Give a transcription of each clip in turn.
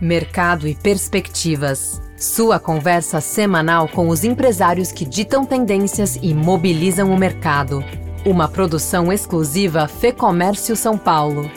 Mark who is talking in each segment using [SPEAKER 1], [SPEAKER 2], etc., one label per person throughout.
[SPEAKER 1] Mercado e Perspectivas. Sua conversa semanal com os empresários que ditam tendências e mobilizam o mercado. Uma produção exclusiva Fê Comércio São Paulo.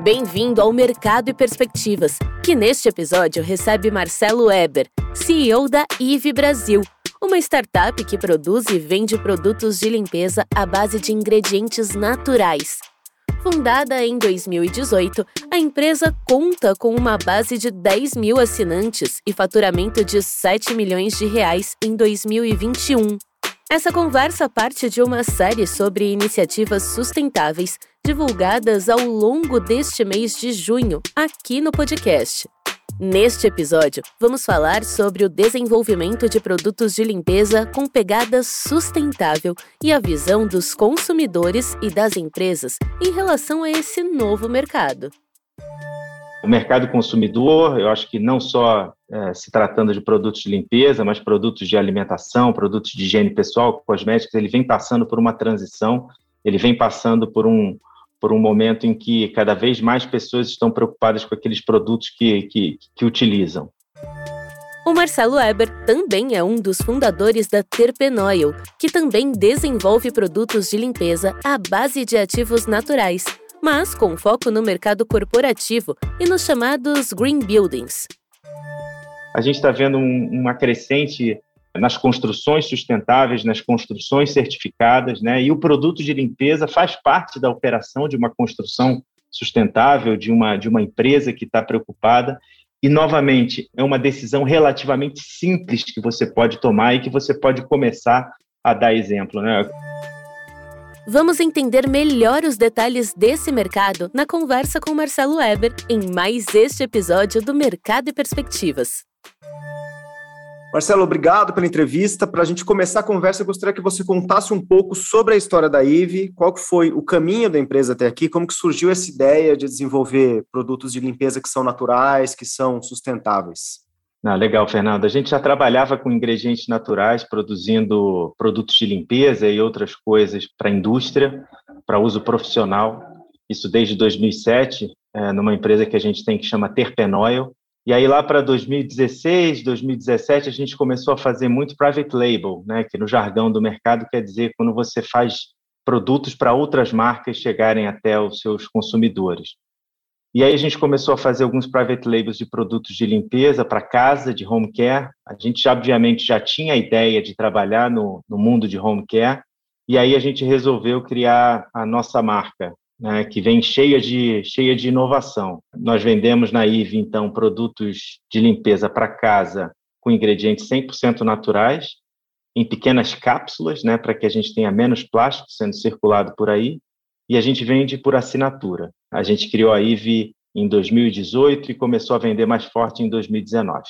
[SPEAKER 2] Bem-vindo ao Mercado e Perspectivas, que neste episódio recebe Marcelo Weber, CEO da IVE Brasil, uma startup que produz e vende produtos de limpeza à base de ingredientes naturais. Fundada em 2018, a empresa conta com uma base de 10 mil assinantes e faturamento de 7 milhões de reais em 2021. Essa conversa parte de uma série sobre iniciativas sustentáveis divulgadas ao longo deste mês de junho aqui no podcast. Neste episódio, vamos falar sobre o desenvolvimento de produtos de limpeza com pegada sustentável e a visão dos consumidores e das empresas em relação a esse novo mercado.
[SPEAKER 3] O mercado consumidor, eu acho que não só é, se tratando de produtos de limpeza, mas produtos de alimentação, produtos de higiene pessoal, cosméticos, ele vem passando por uma transição, ele vem passando por um, por um momento em que cada vez mais pessoas estão preocupadas com aqueles produtos que, que, que utilizam.
[SPEAKER 2] O Marcelo Eber também é um dos fundadores da Terpenoil, que também desenvolve produtos de limpeza à base de ativos naturais, mas com foco no mercado corporativo e nos chamados Green Buildings.
[SPEAKER 3] A gente está vendo um, uma crescente nas construções sustentáveis, nas construções certificadas, né? E o produto de limpeza faz parte da operação de uma construção sustentável, de uma, de uma empresa que está preocupada. E, novamente, é uma decisão relativamente simples que você pode tomar e que você pode começar a dar exemplo, né?
[SPEAKER 2] Vamos entender melhor os detalhes desse mercado na conversa com Marcelo Weber em mais este episódio do Mercado e Perspectivas.
[SPEAKER 4] Marcelo, obrigado pela entrevista. Para a gente começar a conversa, eu gostaria que você contasse um pouco sobre a história da IVE, qual que foi o caminho da empresa até aqui, como que surgiu essa ideia de desenvolver produtos de limpeza que são naturais, que são sustentáveis.
[SPEAKER 3] Ah, legal, Fernando. A gente já trabalhava com ingredientes naturais, produzindo produtos de limpeza e outras coisas para a indústria, para uso profissional. Isso desde 2007, é, numa empresa que a gente tem que chama Terpenoil, e aí lá para 2016, 2017, a gente começou a fazer muito private label, né, que no jargão do mercado quer dizer quando você faz produtos para outras marcas chegarem até os seus consumidores. E aí a gente começou a fazer alguns private labels de produtos de limpeza para casa, de home care. A gente obviamente já tinha a ideia de trabalhar no, no mundo de home care, e aí a gente resolveu criar a nossa marca, né, que vem cheia de, cheia de inovação. Nós vendemos na IVE, então, produtos de limpeza para casa com ingredientes 100% naturais, em pequenas cápsulas, né, para que a gente tenha menos plástico sendo circulado por aí, e a gente vende por assinatura. A gente criou a IVE em 2018 e começou a vender mais forte em 2019.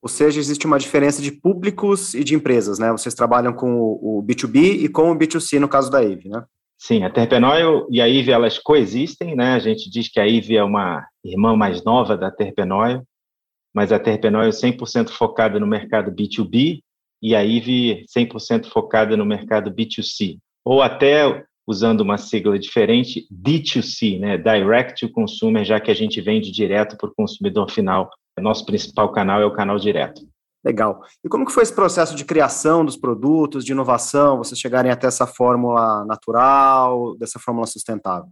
[SPEAKER 4] Ou seja, existe uma diferença de públicos e de empresas, né? Vocês trabalham com o B2B e com o B2C no caso da IVE, né?
[SPEAKER 3] Sim, a Terpenoil e a IVE elas coexistem, né? A gente diz que a IVE é uma irmã mais nova da Terpenoil, mas a Terpenoil é 100% focada no mercado B2B e a IVE 100% focada no mercado B2C, ou até usando uma sigla diferente, D2C, né? Direct to Consumer, já que a gente vende direto para o consumidor final. Nosso principal canal é o canal direto.
[SPEAKER 4] Legal. E como que foi esse processo de criação dos produtos, de inovação, vocês chegarem até essa fórmula natural, dessa fórmula sustentável?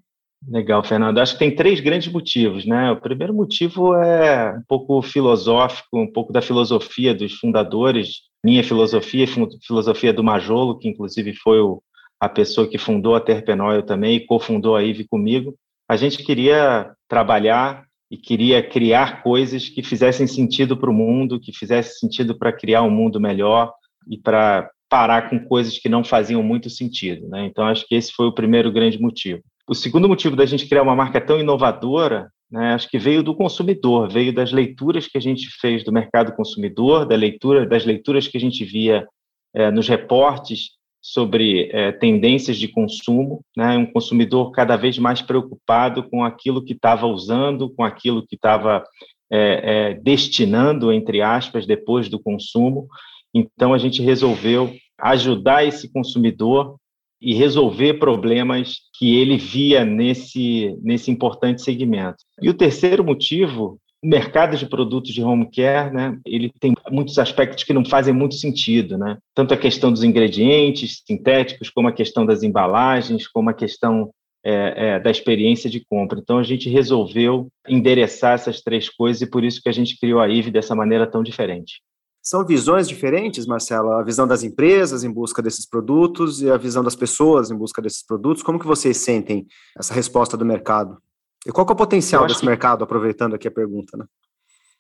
[SPEAKER 3] Legal, Fernando. Acho que tem três grandes motivos, né? O primeiro motivo é um pouco filosófico, um pouco da filosofia dos fundadores, minha filosofia, filosofia do Majolo, que inclusive foi o, a pessoa que fundou a Terpenoil também e cofundou a IVE comigo. A gente queria trabalhar e queria criar coisas que fizessem sentido para o mundo, que fizessem sentido para criar um mundo melhor e para parar com coisas que não faziam muito sentido. Né? Então, acho que esse foi o primeiro grande motivo. O segundo motivo da gente criar uma marca tão inovadora, né, acho que veio do consumidor, veio das leituras que a gente fez do mercado consumidor, da leitura, das leituras que a gente via é, nos reportes sobre é, tendências de consumo, né? um consumidor cada vez mais preocupado com aquilo que estava usando, com aquilo que estava é, é, destinando, entre aspas, depois do consumo. Então, a gente resolveu ajudar esse consumidor e resolver problemas que ele via nesse, nesse importante segmento. E o terceiro motivo o mercado de produtos de home care, né, ele tem muitos aspectos que não fazem muito sentido, né? Tanto a questão dos ingredientes sintéticos, como a questão das embalagens, como a questão é, é, da experiência de compra. Então, a gente resolveu endereçar essas três coisas e por isso que a gente criou a IVE dessa maneira tão diferente.
[SPEAKER 4] São visões diferentes, Marcelo? A visão das empresas em busca desses produtos e a visão das pessoas em busca desses produtos. Como que vocês sentem essa resposta do mercado? E qual é o potencial desse que... mercado, aproveitando aqui a pergunta, né?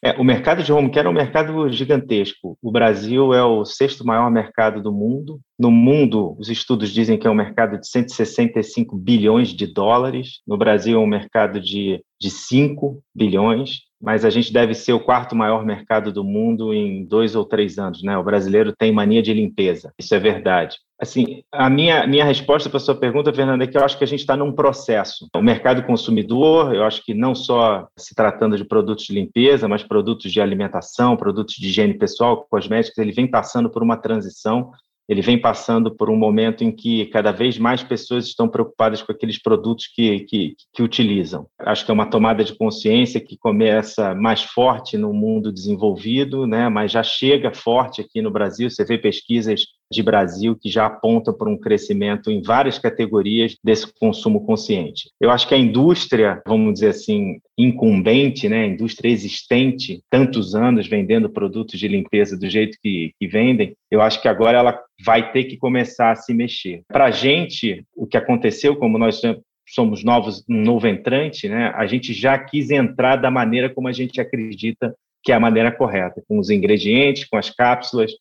[SPEAKER 3] É, o mercado de home care é um mercado gigantesco. O Brasil é o sexto maior mercado do mundo. No mundo, os estudos dizem que é um mercado de 165 bilhões de dólares. No Brasil, é um mercado de, de 5 bilhões mas a gente deve ser o quarto maior mercado do mundo em dois ou três anos, né? O brasileiro tem mania de limpeza, isso é verdade. Assim, a minha, minha resposta para a sua pergunta, Fernanda, é que eu acho que a gente está num processo. O mercado consumidor, eu acho que não só se tratando de produtos de limpeza, mas produtos de alimentação, produtos de higiene pessoal, cosméticos, ele vem passando por uma transição ele vem passando por um momento em que cada vez mais pessoas estão preocupadas com aqueles produtos que, que, que, utilizam. Acho que é uma tomada de consciência que começa mais forte no mundo desenvolvido, né, mas já chega forte aqui no Brasil. Você vê pesquisas de Brasil que já apontam para um crescimento em várias categorias desse consumo consciente. Eu acho que a indústria, vamos dizer assim, incumbente, né, a indústria existente, tantos anos vendendo produtos de limpeza do jeito que, que vendem, eu acho que agora ela vai ter que começar a se mexer. Para a gente, o que aconteceu, como nós somos novos, um novo entrante, né, a gente já quis entrar da maneira como a gente acredita que é a maneira correta, com os ingredientes, com as cápsulas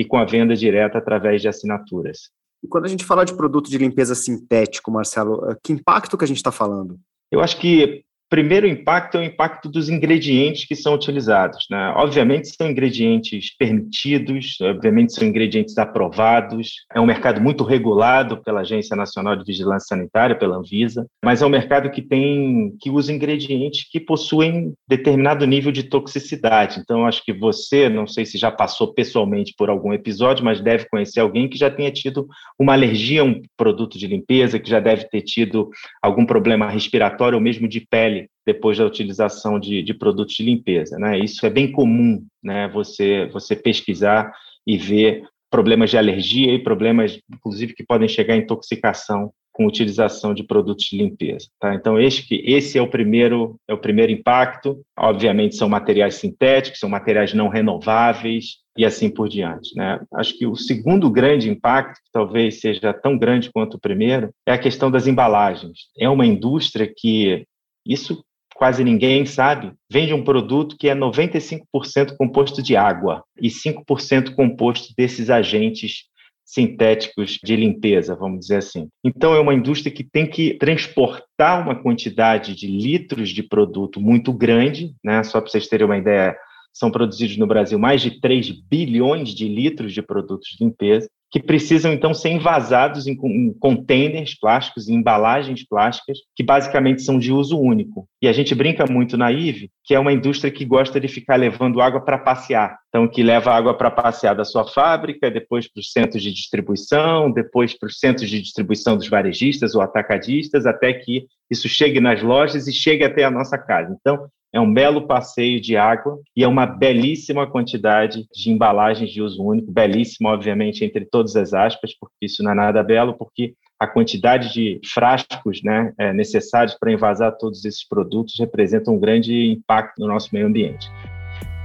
[SPEAKER 3] e com a venda direta através de assinaturas.
[SPEAKER 4] E quando a gente fala de produto de limpeza sintético, Marcelo, que impacto que a gente está falando?
[SPEAKER 3] Eu acho que primeiro impacto é o impacto dos ingredientes que são utilizados. Né? Obviamente, são ingredientes permitidos, obviamente, são ingredientes aprovados. É um mercado muito regulado pela Agência Nacional de Vigilância Sanitária, pela Anvisa, mas é um mercado que tem que usa ingredientes que possuem determinado nível de toxicidade. Então, acho que você, não sei se já passou pessoalmente por algum episódio, mas deve conhecer alguém que já tenha tido uma alergia a um produto de limpeza, que já deve ter tido algum problema respiratório ou mesmo de pele depois da utilização de, de produtos de limpeza. Né? Isso é bem comum, né? você, você pesquisar e ver problemas de alergia e problemas, inclusive, que podem chegar à intoxicação com utilização de produtos de limpeza. Tá? Então, esse, esse é, o primeiro, é o primeiro impacto. Obviamente, são materiais sintéticos, são materiais não renováveis e assim por diante. Né? Acho que o segundo grande impacto, que talvez seja tão grande quanto o primeiro, é a questão das embalagens. É uma indústria que isso quase ninguém sabe, vende um produto que é 95% composto de água e 5% composto desses agentes sintéticos de limpeza, vamos dizer assim. Então, é uma indústria que tem que transportar uma quantidade de litros de produto muito grande, né? só para vocês terem uma ideia, são produzidos no Brasil mais de 3 bilhões de litros de produtos de limpeza, que precisam então ser envasados em, containers plásticos, em embalagens plásticas, que basicamente são de uso único. E a gente brinca muito na IVE, que é uma indústria que gosta de ficar levando água para passear. Então, que leva água para passear da sua fábrica, depois para os centros de distribuição, depois para os centros de distribuição dos varejistas ou atacadistas, até que isso chegue nas lojas e chegue até a nossa casa. Então, é um belo passeio de água e é uma belíssima quantidade de embalagens de uso único, belíssima, obviamente, entre todas as aspas, porque isso não é nada belo, porque a quantidade de frascos né, é, necessários para envasar todos esses produtos representa um grande impacto no nosso meio ambiente.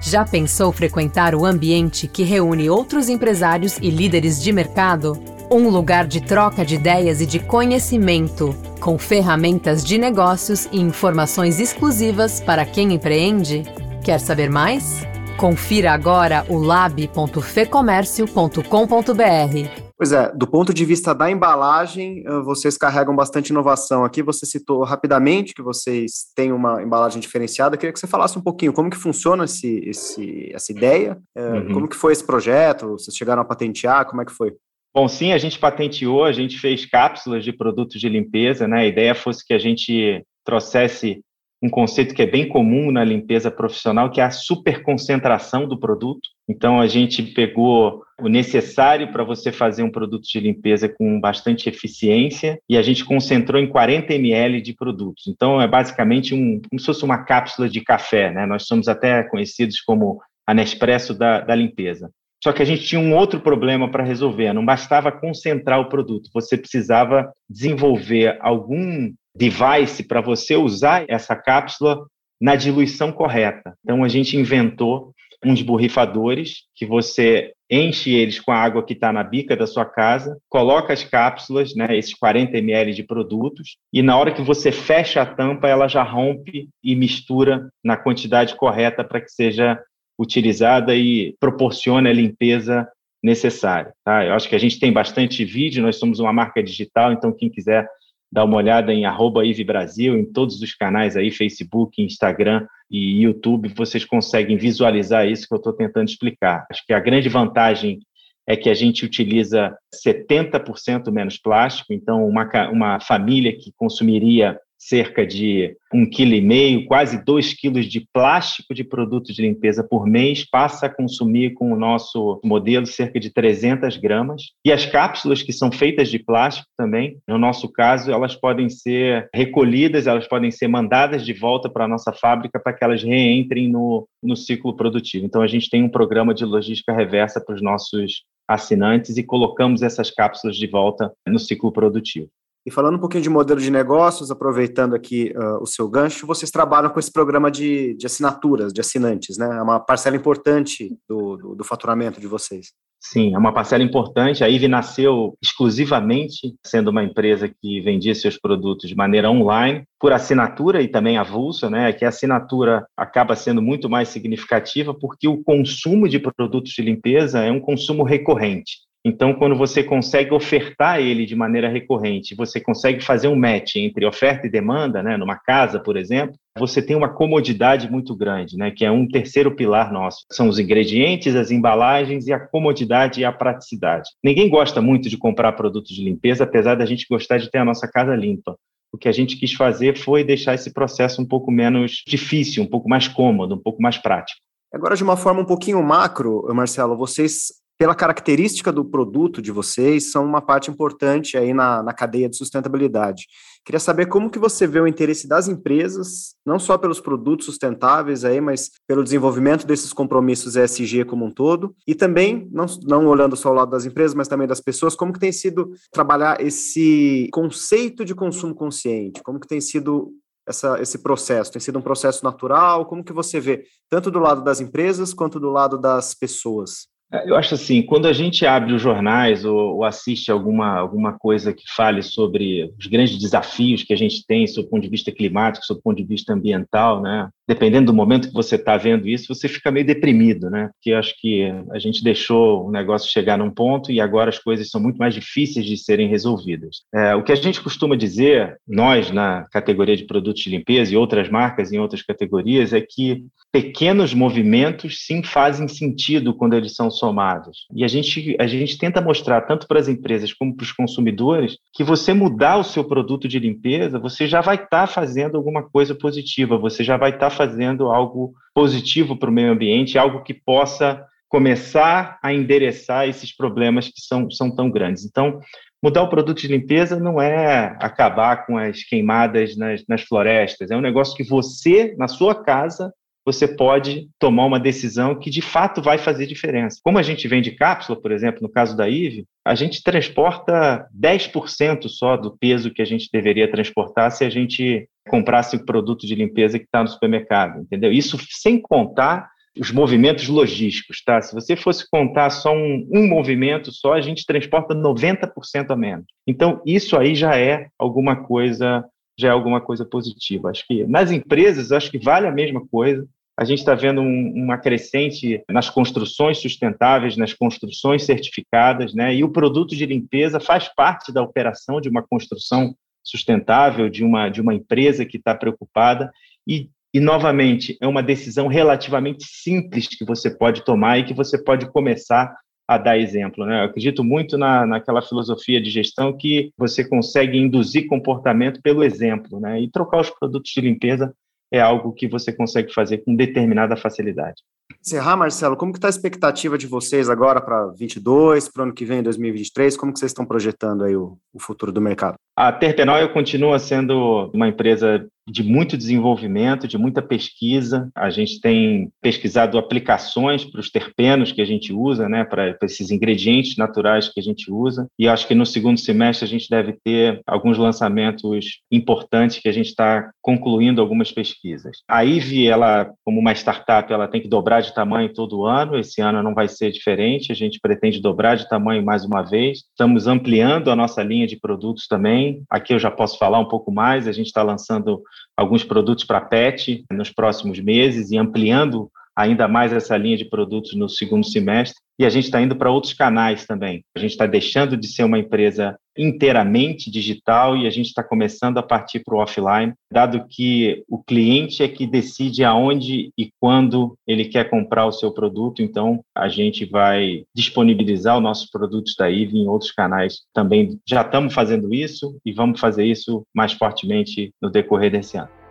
[SPEAKER 1] Já pensou frequentar o ambiente que reúne outros empresários e líderes de mercado? Um lugar de troca de ideias e de conhecimento, com ferramentas de negócios e informações exclusivas para quem empreende. Quer saber mais? Confira agora o lab.fecomércio.com.br.
[SPEAKER 4] Pois é, do ponto de vista da embalagem, eh, vocês carregam bastante inovação aqui. Você citou rapidamente que vocês têm uma embalagem diferenciada. Eu queria que você falasse um pouquinho como que funciona esse, esse essa ideia, eh, uhum. como que foi esse projeto, vocês chegaram a patentear, como é que foi?
[SPEAKER 3] Bom, sim, a gente patenteou, a gente fez cápsulas de produtos de limpeza, né? A ideia fosse que a gente trouxesse um conceito que é bem comum na limpeza profissional, que é a superconcentração do produto. Então, a gente pegou o necessário para você fazer um produto de limpeza com bastante eficiência e a gente concentrou em 40 ml de produtos. Então, é basicamente um, como se fosse uma cápsula de café. Né? Nós somos até conhecidos como a Nespresso da, da limpeza. Só que a gente tinha um outro problema para resolver. Não bastava concentrar o produto, você precisava desenvolver algum device para você usar essa cápsula na diluição correta. Então a gente inventou uns borrifadores que você enche eles com a água que está na bica da sua casa, coloca as cápsulas, né, esses 40 ml de produtos, e na hora que você fecha a tampa, ela já rompe e mistura na quantidade correta para que seja utilizada e proporcione a limpeza necessária. Tá? Eu acho que a gente tem bastante vídeo, nós somos uma marca digital, então quem quiser dar uma olhada em arroba Brasil, em todos os canais aí, Facebook, Instagram e YouTube, vocês conseguem visualizar isso que eu estou tentando explicar. Acho que a grande vantagem é que a gente utiliza 70% menos plástico, então uma, uma família que consumiria cerca de um quilo e meio, quase dois quilos de plástico de produto de limpeza por mês, passa a consumir com o nosso modelo cerca de 300 gramas. E as cápsulas que são feitas de plástico também, no nosso caso, elas podem ser recolhidas, elas podem ser mandadas de volta para a nossa fábrica para que elas reentrem no, no ciclo produtivo. Então, a gente tem um programa de logística reversa para os nossos assinantes e colocamos essas cápsulas de volta no ciclo produtivo.
[SPEAKER 4] E falando um pouquinho de modelo de negócios, aproveitando aqui uh, o seu gancho, vocês trabalham com esse programa de, de assinaturas, de assinantes, né? É uma parcela importante do, do, do faturamento de vocês.
[SPEAKER 3] Sim, é uma parcela importante. A IVE nasceu exclusivamente sendo uma empresa que vendia seus produtos de maneira online, por assinatura e também avulsa, né? Que a assinatura acaba sendo muito mais significativa porque o consumo de produtos de limpeza é um consumo recorrente. Então, quando você consegue ofertar ele de maneira recorrente, você consegue fazer um match entre oferta e demanda, né, numa casa, por exemplo, você tem uma comodidade muito grande, né, que é um terceiro pilar nosso. São os ingredientes, as embalagens e a comodidade e a praticidade. Ninguém gosta muito de comprar produtos de limpeza, apesar da gente gostar de ter a nossa casa limpa. O que a gente quis fazer foi deixar esse processo um pouco menos difícil, um pouco mais cômodo, um pouco mais prático.
[SPEAKER 4] Agora, de uma forma um pouquinho macro, Marcelo, vocês pela característica do produto de vocês, são uma parte importante aí na, na cadeia de sustentabilidade. Queria saber como que você vê o interesse das empresas, não só pelos produtos sustentáveis aí, mas pelo desenvolvimento desses compromissos ESG como um todo, e também, não, não olhando só o lado das empresas, mas também das pessoas, como que tem sido trabalhar esse conceito de consumo consciente, como que tem sido essa, esse processo? Tem sido um processo natural? Como que você vê, tanto do lado das empresas quanto do lado das pessoas?
[SPEAKER 3] É, eu acho assim, quando a gente abre os jornais ou, ou, assiste alguma, alguma coisa que fale sobre os grandes desafios que a gente tem, sob o ponto de vista climático, sob o ponto de vista ambiental, né? Dependendo do momento que você está vendo isso, você fica meio deprimido, né? Porque acho que a gente deixou o negócio chegar num ponto e agora as coisas são muito mais difíceis de serem resolvidas. É, o que a gente costuma dizer, nós na categoria de produtos de limpeza e outras marcas em outras categorias, é que pequenos movimentos sim fazem sentido quando eles são somados. E a gente, a gente tenta mostrar, tanto para as empresas como para os consumidores, que você mudar o seu produto de limpeza, você já vai estar tá fazendo alguma coisa positiva, você já vai estar tá fazendo algo positivo para o meio ambiente, algo que possa começar a endereçar esses problemas que são, são tão grandes. Então, mudar o produto de limpeza não é acabar com as queimadas nas, nas florestas, é um negócio que você, na sua casa, você pode tomar uma decisão que de fato vai fazer diferença. Como a gente vende cápsula, por exemplo, no caso da IVE, a gente transporta 10% só do peso que a gente deveria transportar se a gente comprasse o produto de limpeza que está no supermercado, entendeu? Isso sem contar os movimentos logísticos, tá? Se você fosse contar só um, um movimento só, a gente transporta 90% a menos. Então, isso aí já é alguma coisa já é alguma coisa positiva. Acho que nas empresas, acho que vale a mesma coisa. A gente está vendo um, uma crescente nas construções sustentáveis, nas construções certificadas, né? E o produto de limpeza faz parte da operação de uma construção sustentável, de uma, de uma empresa que está preocupada. E, e, novamente, é uma decisão relativamente simples que você pode tomar e que você pode começar a dar exemplo. Né? Eu acredito muito na, naquela filosofia de gestão que você consegue induzir comportamento pelo exemplo, né? E trocar os produtos de limpeza é algo que você consegue fazer com determinada facilidade.
[SPEAKER 4] Encerrar, Marcelo, como que está a expectativa de vocês agora para 22, para o ano que vem, 2023? Como que vocês estão projetando aí o, o futuro do mercado?
[SPEAKER 3] A Terpenoil continua sendo uma empresa de muito desenvolvimento, de muita pesquisa. A gente tem pesquisado aplicações para os terpenos que a gente usa, né, para esses ingredientes naturais que a gente usa. E acho que no segundo semestre a gente deve ter alguns lançamentos importantes que a gente está concluindo algumas pesquisas. A IVE, ela, como uma startup, ela tem que dobrar de tamanho todo ano. Esse ano não vai ser diferente. A gente pretende dobrar de tamanho mais uma vez. Estamos ampliando a nossa linha de produtos também. Aqui eu já posso falar um pouco mais. A gente está lançando alguns produtos para PET nos próximos meses e ampliando ainda mais essa linha de produtos no segundo semestre. E a gente está indo para outros canais também. A gente está deixando de ser uma empresa inteiramente digital e a gente está começando a partir para o offline, dado que o cliente é que decide aonde e quando ele quer comprar o seu produto. Então, a gente vai disponibilizar os nossos produtos da IVE em outros canais também. Já estamos fazendo isso e vamos fazer isso mais fortemente no decorrer desse ano.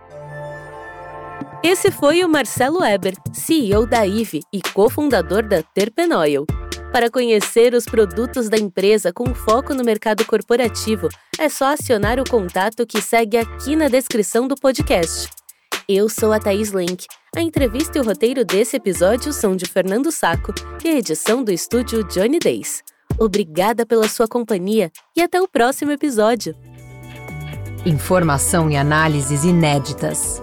[SPEAKER 2] Esse foi o Marcelo Weber, CEO da IVE e cofundador da Terpenoil. Para conhecer os produtos da empresa com foco no mercado corporativo, é só acionar o contato que segue aqui na descrição do podcast. Eu sou a Thaís Lenk. A entrevista e o roteiro desse episódio são de Fernando Saco e a edição do estúdio Johnny Days. Obrigada pela sua companhia e até o próximo episódio.
[SPEAKER 1] Informação e análises inéditas,